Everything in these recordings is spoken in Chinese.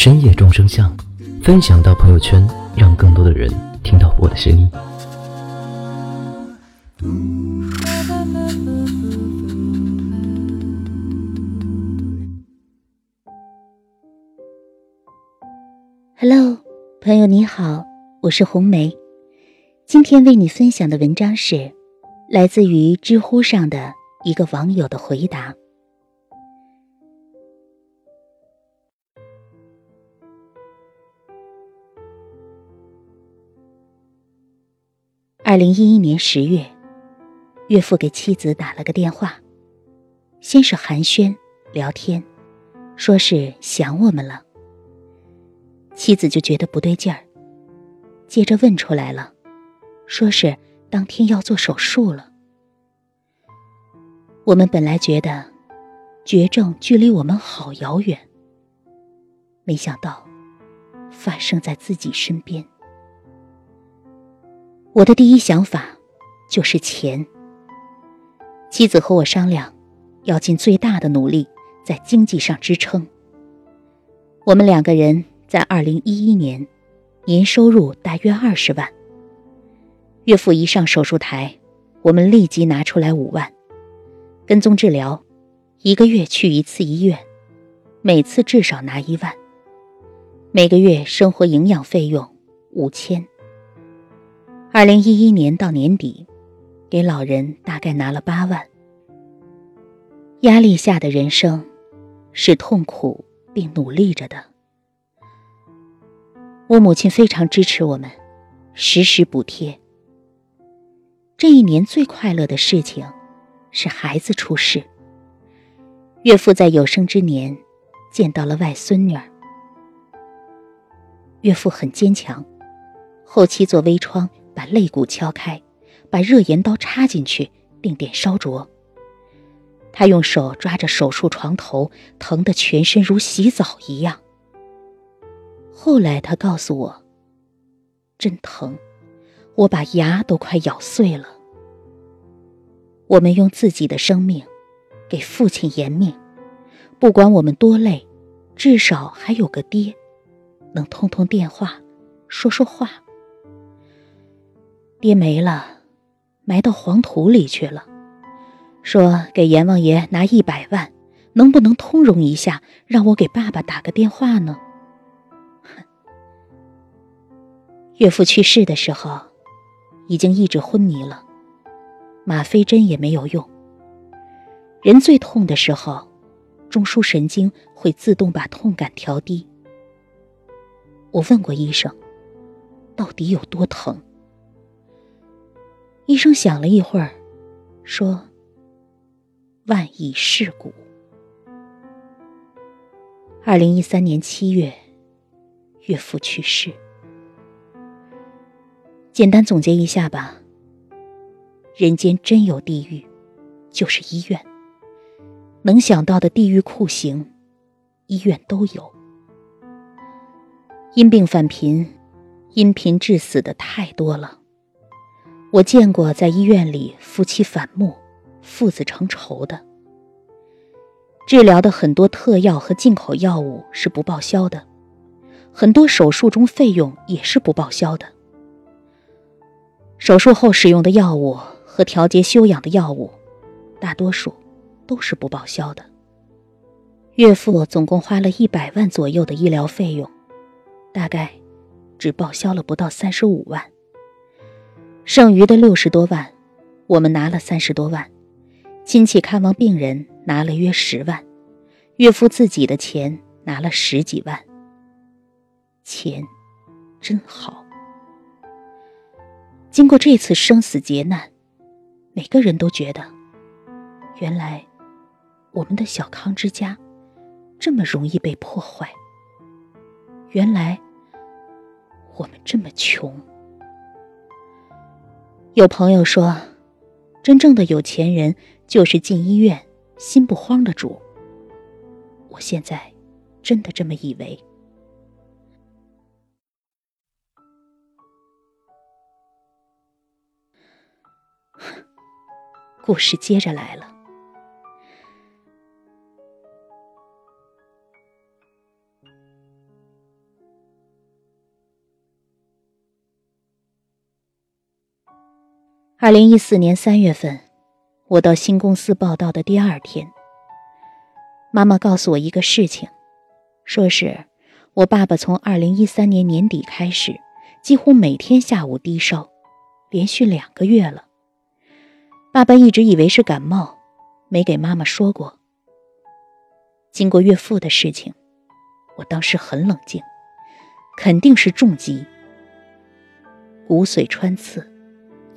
深夜众生相”，分享到朋友圈，让更多的人听到我的声音。Hello，朋友你好，我是红梅。今天为你分享的文章是来自于知乎上的一个网友的回答。二零一一年十月，岳父给妻子打了个电话，先是寒暄聊天，说是想我们了。妻子就觉得不对劲儿，接着问出来了，说是当天要做手术了。我们本来觉得绝症距离我们好遥远，没想到发生在自己身边。我的第一想法就是钱。妻子和我商量，要尽最大的努力在经济上支撑。我们两个人。在二零一一年，年收入大约二十万。岳父一上手术台，我们立即拿出来五万，跟踪治疗，一个月去一次医院，每次至少拿一万。每个月生活营养费用五千。二零一一年到年底，给老人大概拿了八万。压力下的人生，是痛苦并努力着的。我母亲非常支持我们，实时补贴。这一年最快乐的事情是孩子出世。岳父在有生之年见到了外孙女儿。岳父很坚强，后期做微创把肋骨敲开，把热盐刀插进去，定点烧灼。他用手抓着手术床头，疼得全身如洗澡一样。后来他告诉我，真疼，我把牙都快咬碎了。我们用自己的生命给父亲延命，不管我们多累，至少还有个爹，能通通电话，说说话。爹没了，埋到黄土里去了。说给阎王爷拿一百万，能不能通融一下，让我给爸爸打个电话呢？岳父去世的时候，已经一直昏迷了，吗啡针也没有用。人最痛的时候，中枢神经会自动把痛感调低。我问过医生，到底有多疼？医生想了一会儿，说：“万亿世故。”二零一三年七月，岳父去世。简单总结一下吧。人间真有地狱，就是医院。能想到的地狱酷刑，医院都有。因病返贫，因贫致死的太多了。我见过在医院里夫妻反目、父子成仇的。治疗的很多特药和进口药物是不报销的，很多手术中费用也是不报销的。手术后使用的药物和调节休养的药物，大多数都是不报销的。岳父总共花了一百万左右的医疗费用，大概只报销了不到三十五万。剩余的六十多万，我们拿了三十多万，亲戚看望病人拿了约十万，岳父自己的钱拿了十几万。钱，真好。经过这次生死劫难，每个人都觉得，原来我们的小康之家这么容易被破坏。原来我们这么穷。有朋友说，真正的有钱人就是进医院心不慌的主。我现在真的这么以为。故事接着来了。二零一四年三月份，我到新公司报道的第二天，妈妈告诉我一个事情，说是我爸爸从二零一三年年底开始，几乎每天下午低烧，连续两个月了。爸爸一直以为是感冒，没给妈妈说过。经过岳父的事情，我当时很冷静，肯定是重疾，骨髓穿刺。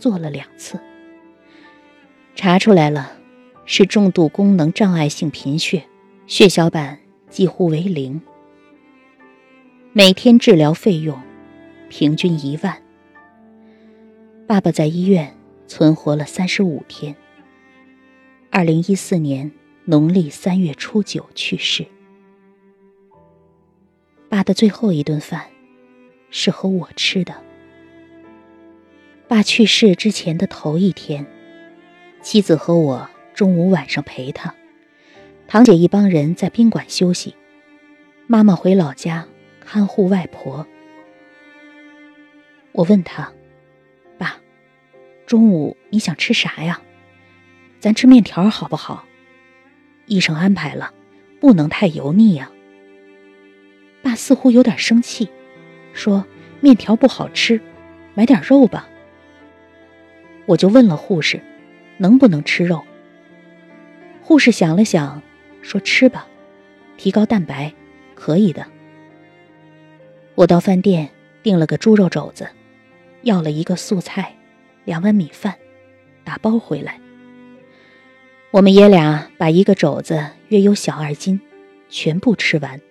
做了两次，查出来了，是重度功能障碍性贫血，血小板几乎为零，每天治疗费用平均一万。爸爸在医院存活了三十五天，二零一四年农历三月初九去世。爸的最后一顿饭是和我吃的。爸去世之前的头一天，妻子和我中午晚上陪他，堂姐一帮人在宾馆休息，妈妈回老家看护外婆。我问他：“爸，中午你想吃啥呀？咱吃面条好不好？医生安排了，不能太油腻呀。”爸似乎有点生气，说：“面条不好吃，买点肉吧。”我就问了护士，能不能吃肉？护士想了想，说：“吃吧，提高蛋白，可以的。”我到饭店订了个猪肉肘子，要了一个素菜，两碗米饭，打包回来。我们爷俩把一个肘子约有小二斤，全部吃完。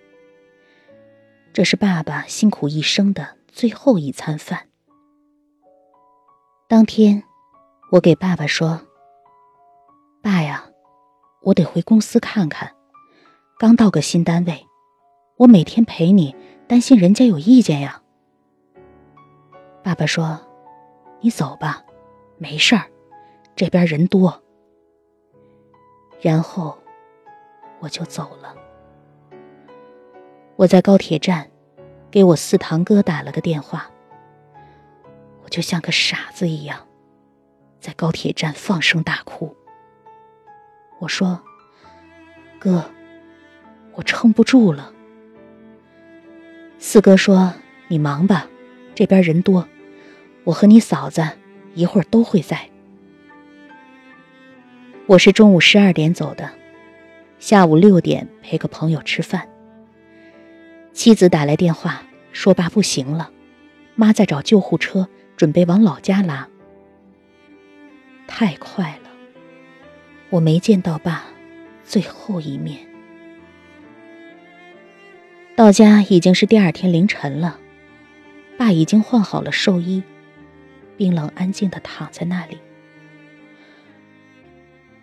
这是爸爸辛苦一生的最后一餐饭。当天。我给爸爸说：“爸呀，我得回公司看看，刚到个新单位，我每天陪你，担心人家有意见呀。”爸爸说：“你走吧，没事儿，这边人多。”然后我就走了。我在高铁站给我四堂哥打了个电话，我就像个傻子一样。在高铁站放声大哭。我说：“哥，我撑不住了。”四哥说：“你忙吧，这边人多，我和你嫂子一会儿都会在。”我是中午十二点走的，下午六点陪个朋友吃饭。妻子打来电话说爸不行了，妈在找救护车，准备往老家拉。太快了，我没见到爸最后一面。到家已经是第二天凌晨了，爸已经换好了寿衣，冰冷安静的躺在那里。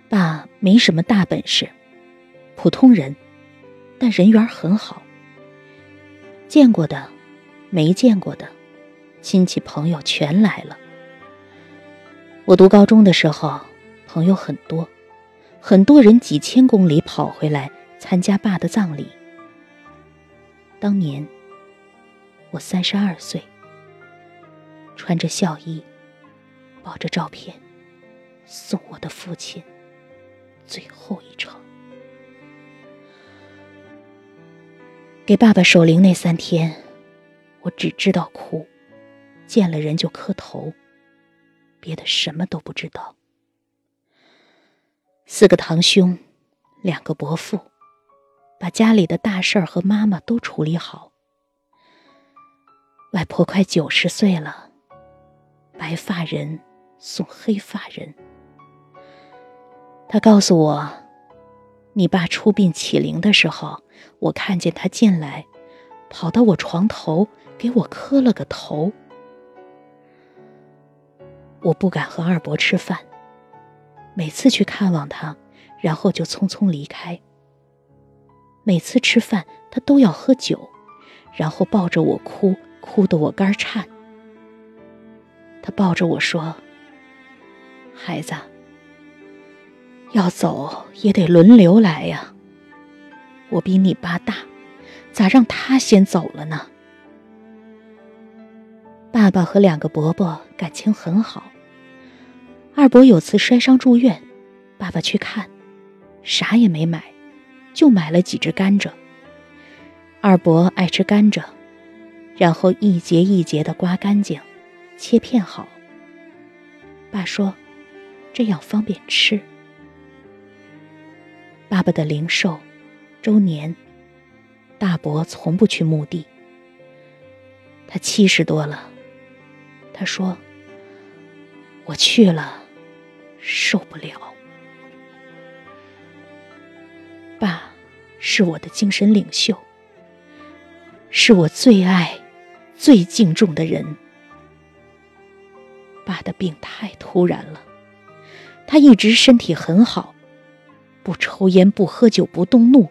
爸没什么大本事，普通人，但人缘很好。见过的，没见过的，亲戚朋友全来了。我读高中的时候，朋友很多，很多人几千公里跑回来参加爸的葬礼。当年我三十二岁，穿着孝衣，抱着照片，送我的父亲最后一程。给爸爸守灵那三天，我只知道哭，见了人就磕头。别的什么都不知道。四个堂兄，两个伯父，把家里的大事儿和妈妈都处理好。外婆快九十岁了，白发人送黑发人。他告诉我，你爸出殡起灵的时候，我看见他进来，跑到我床头给我磕了个头。我不敢和二伯吃饭，每次去看望他，然后就匆匆离开。每次吃饭，他都要喝酒，然后抱着我哭，哭得我肝颤。他抱着我说：“孩子，要走也得轮流来呀。我比你爸大，咋让他先走了呢？”爸爸和两个伯伯感情很好。二伯有次摔伤住院，爸爸去看，啥也没买，就买了几只甘蔗。二伯爱吃甘蔗，然后一节一节的刮干净。切片好。爸说：“这样方便吃。”爸爸的灵寿、周年，大伯从不去墓地。他七十多了，他说：“我去了，受不了。”爸是我的精神领袖，是我最爱、最敬重的人。爸的病太突然了，他一直身体很好，不抽烟、不喝酒、不动怒。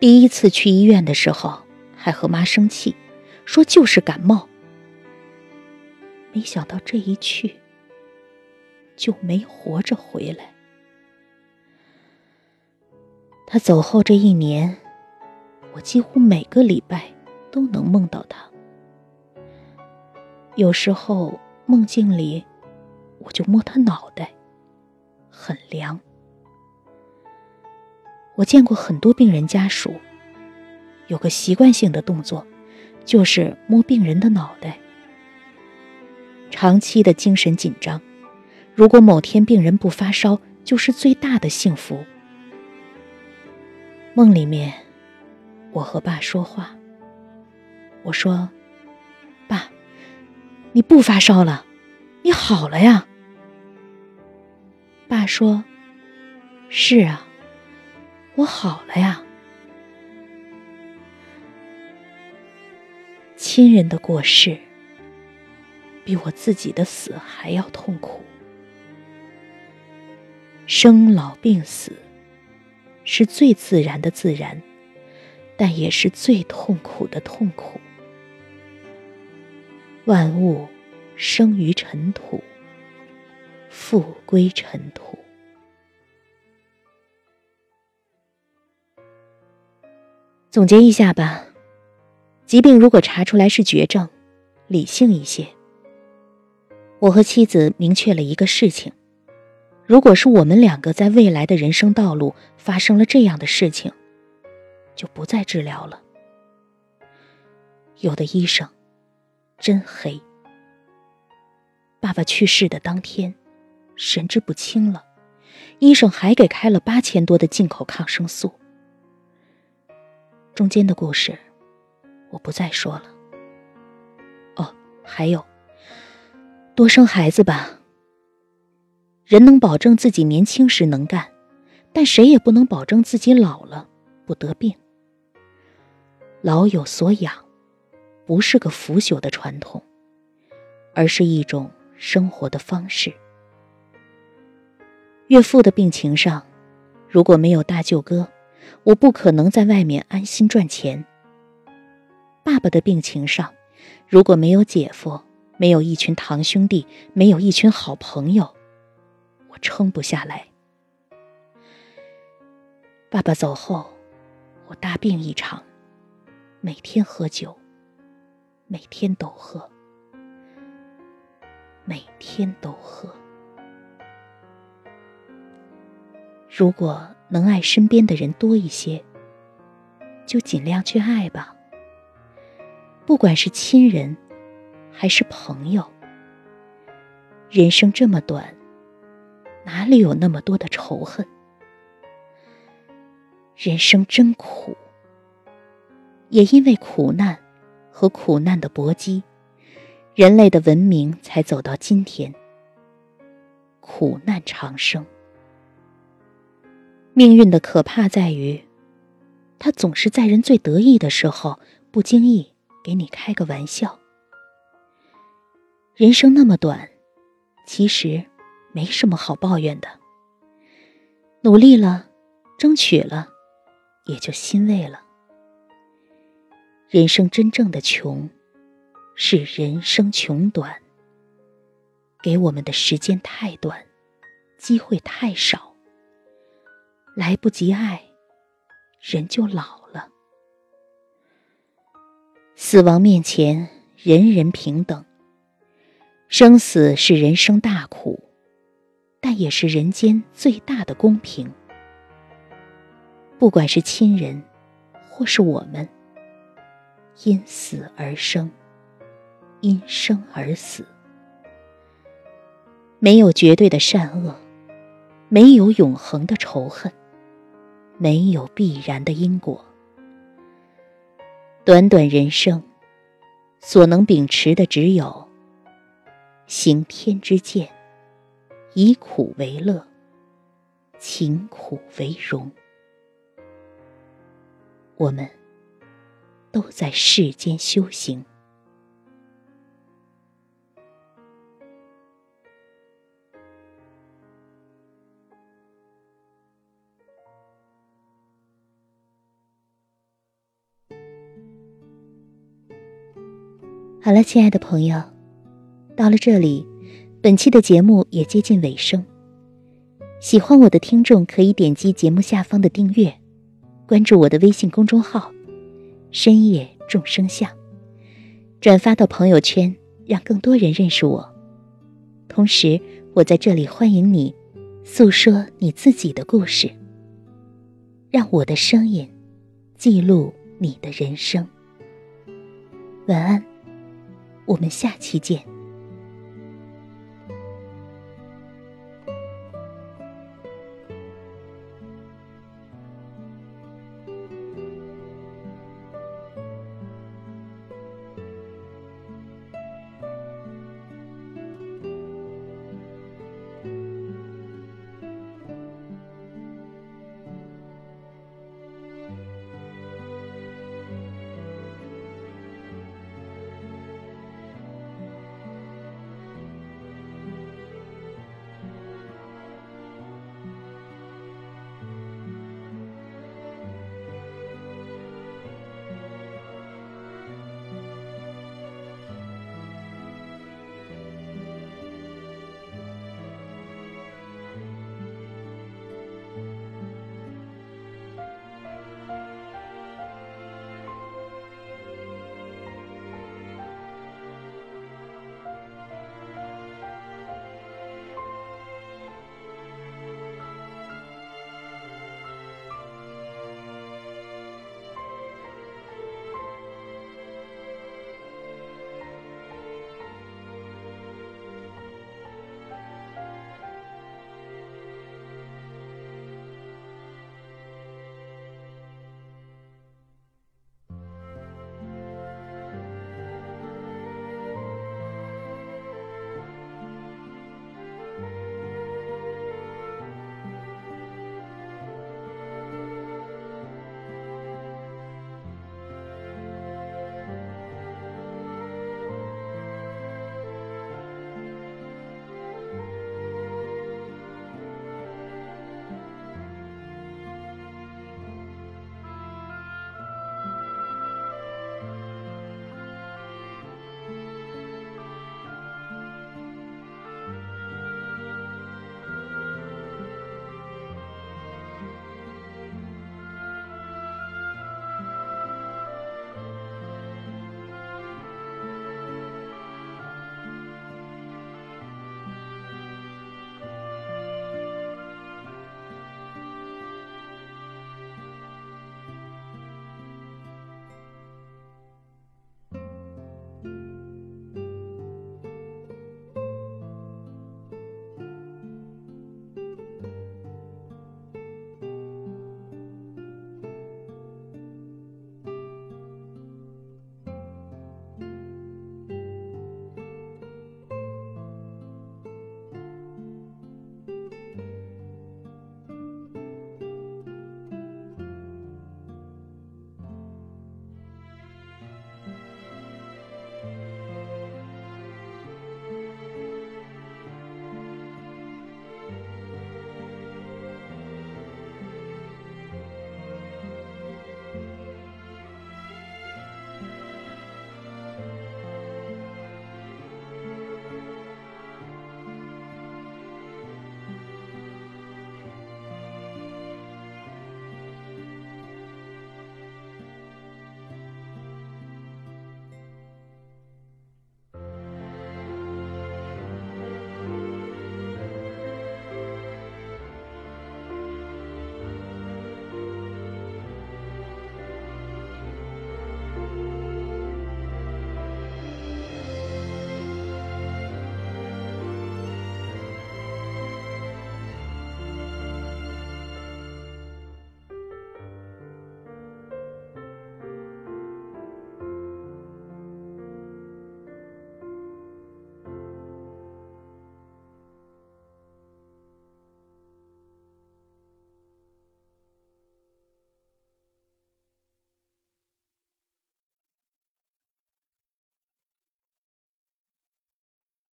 第一次去医院的时候，还和妈生气，说就是感冒。没想到这一去，就没活着回来。他走后这一年，我几乎每个礼拜都能梦到他，有时候。梦境里，我就摸他脑袋，很凉。我见过很多病人家属，有个习惯性的动作，就是摸病人的脑袋。长期的精神紧张，如果某天病人不发烧，就是最大的幸福。梦里面，我和爸说话，我说。爸你不发烧了，你好了呀。爸说：“是啊，我好了呀。”亲人的过世，比我自己的死还要痛苦。生老病死，是最自然的自然，但也是最痛苦的痛苦。万物生于尘土，复归尘土。总结一下吧，疾病如果查出来是绝症，理性一些。我和妻子明确了一个事情：如果是我们两个在未来的人生道路发生了这样的事情，就不再治疗了。有的医生。真黑。爸爸去世的当天，神志不清了，医生还给开了八千多的进口抗生素。中间的故事，我不再说了。哦，还有，多生孩子吧。人能保证自己年轻时能干，但谁也不能保证自己老了不得病。老有所养。不是个腐朽的传统，而是一种生活的方式。岳父的病情上，如果没有大舅哥，我不可能在外面安心赚钱。爸爸的病情上，如果没有姐夫，没有一群堂兄弟，没有一群好朋友，我撑不下来。爸爸走后，我大病一场，每天喝酒。每天都喝，每天都喝。如果能爱身边的人多一些，就尽量去爱吧。不管是亲人，还是朋友。人生这么短，哪里有那么多的仇恨？人生真苦，也因为苦难。和苦难的搏击，人类的文明才走到今天。苦难长生，命运的可怕在于，它总是在人最得意的时候不经意给你开个玩笑。人生那么短，其实没什么好抱怨的。努力了，争取了，也就欣慰了。人生真正的穷，是人生穷短。给我们的时间太短，机会太少，来不及爱，人就老了。死亡面前，人人平等。生死是人生大苦，但也是人间最大的公平。不管是亲人，或是我们，因死而生，因生而死。没有绝对的善恶，没有永恒的仇恨，没有必然的因果。短短人生，所能秉持的只有行天之见，以苦为乐，勤苦为荣。我们都在世间修行。好了，亲爱的朋友，到了这里，本期的节目也接近尾声。喜欢我的听众可以点击节目下方的订阅，关注我的微信公众号“深夜众生相”，转发到朋友圈，让更多人认识我。同时，我在这里欢迎你诉说你自己的故事，让我的声音记录你的人生。晚安。我们下期见。